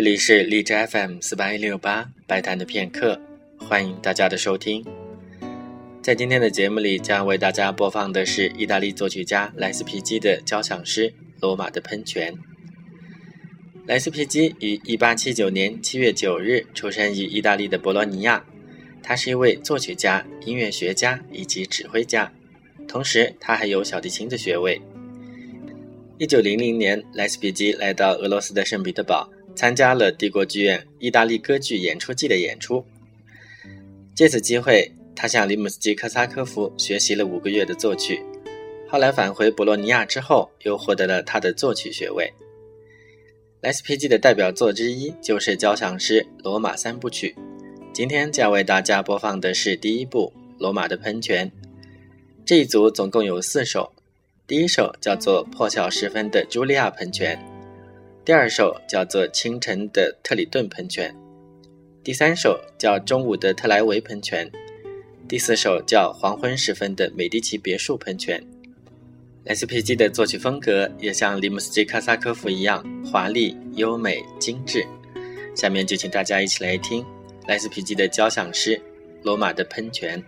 这里是荔枝 FM 四八一六八白谈的片刻，欢迎大家的收听。在今天的节目里，将为大家播放的是意大利作曲家莱斯皮基的交响诗《罗马的喷泉》。莱斯皮基于一八七九年七月九日出生于意大利的博洛尼亚，他是一位作曲家、音乐学家以及指挥家，同时他还有小提琴的学位。一九零零年，莱斯皮基来到俄罗斯的圣彼得堡。参加了帝国剧院意大利歌剧演出季的演出。借此机会，他向里姆斯基科萨科夫学习了五个月的作曲。后来返回博洛尼亚之后，又获得了他的作曲学位。莱斯皮基的代表作之一就是交响诗《罗马三部曲》。今天将为大家播放的是第一部《罗马的喷泉》。这一组总共有四首，第一首叫做《破晓时分的茱莉亚喷泉》。第二首叫做《清晨的特里顿喷泉》，第三首叫《中午的特莱维喷泉》，第四首叫《黄昏时分的美第奇别墅喷泉》。莱斯皮基的作曲风格也像里姆斯基卡萨科夫一样华丽、优美、精致。下面就请大家一起来听莱斯皮基的交响诗《罗马的喷泉》。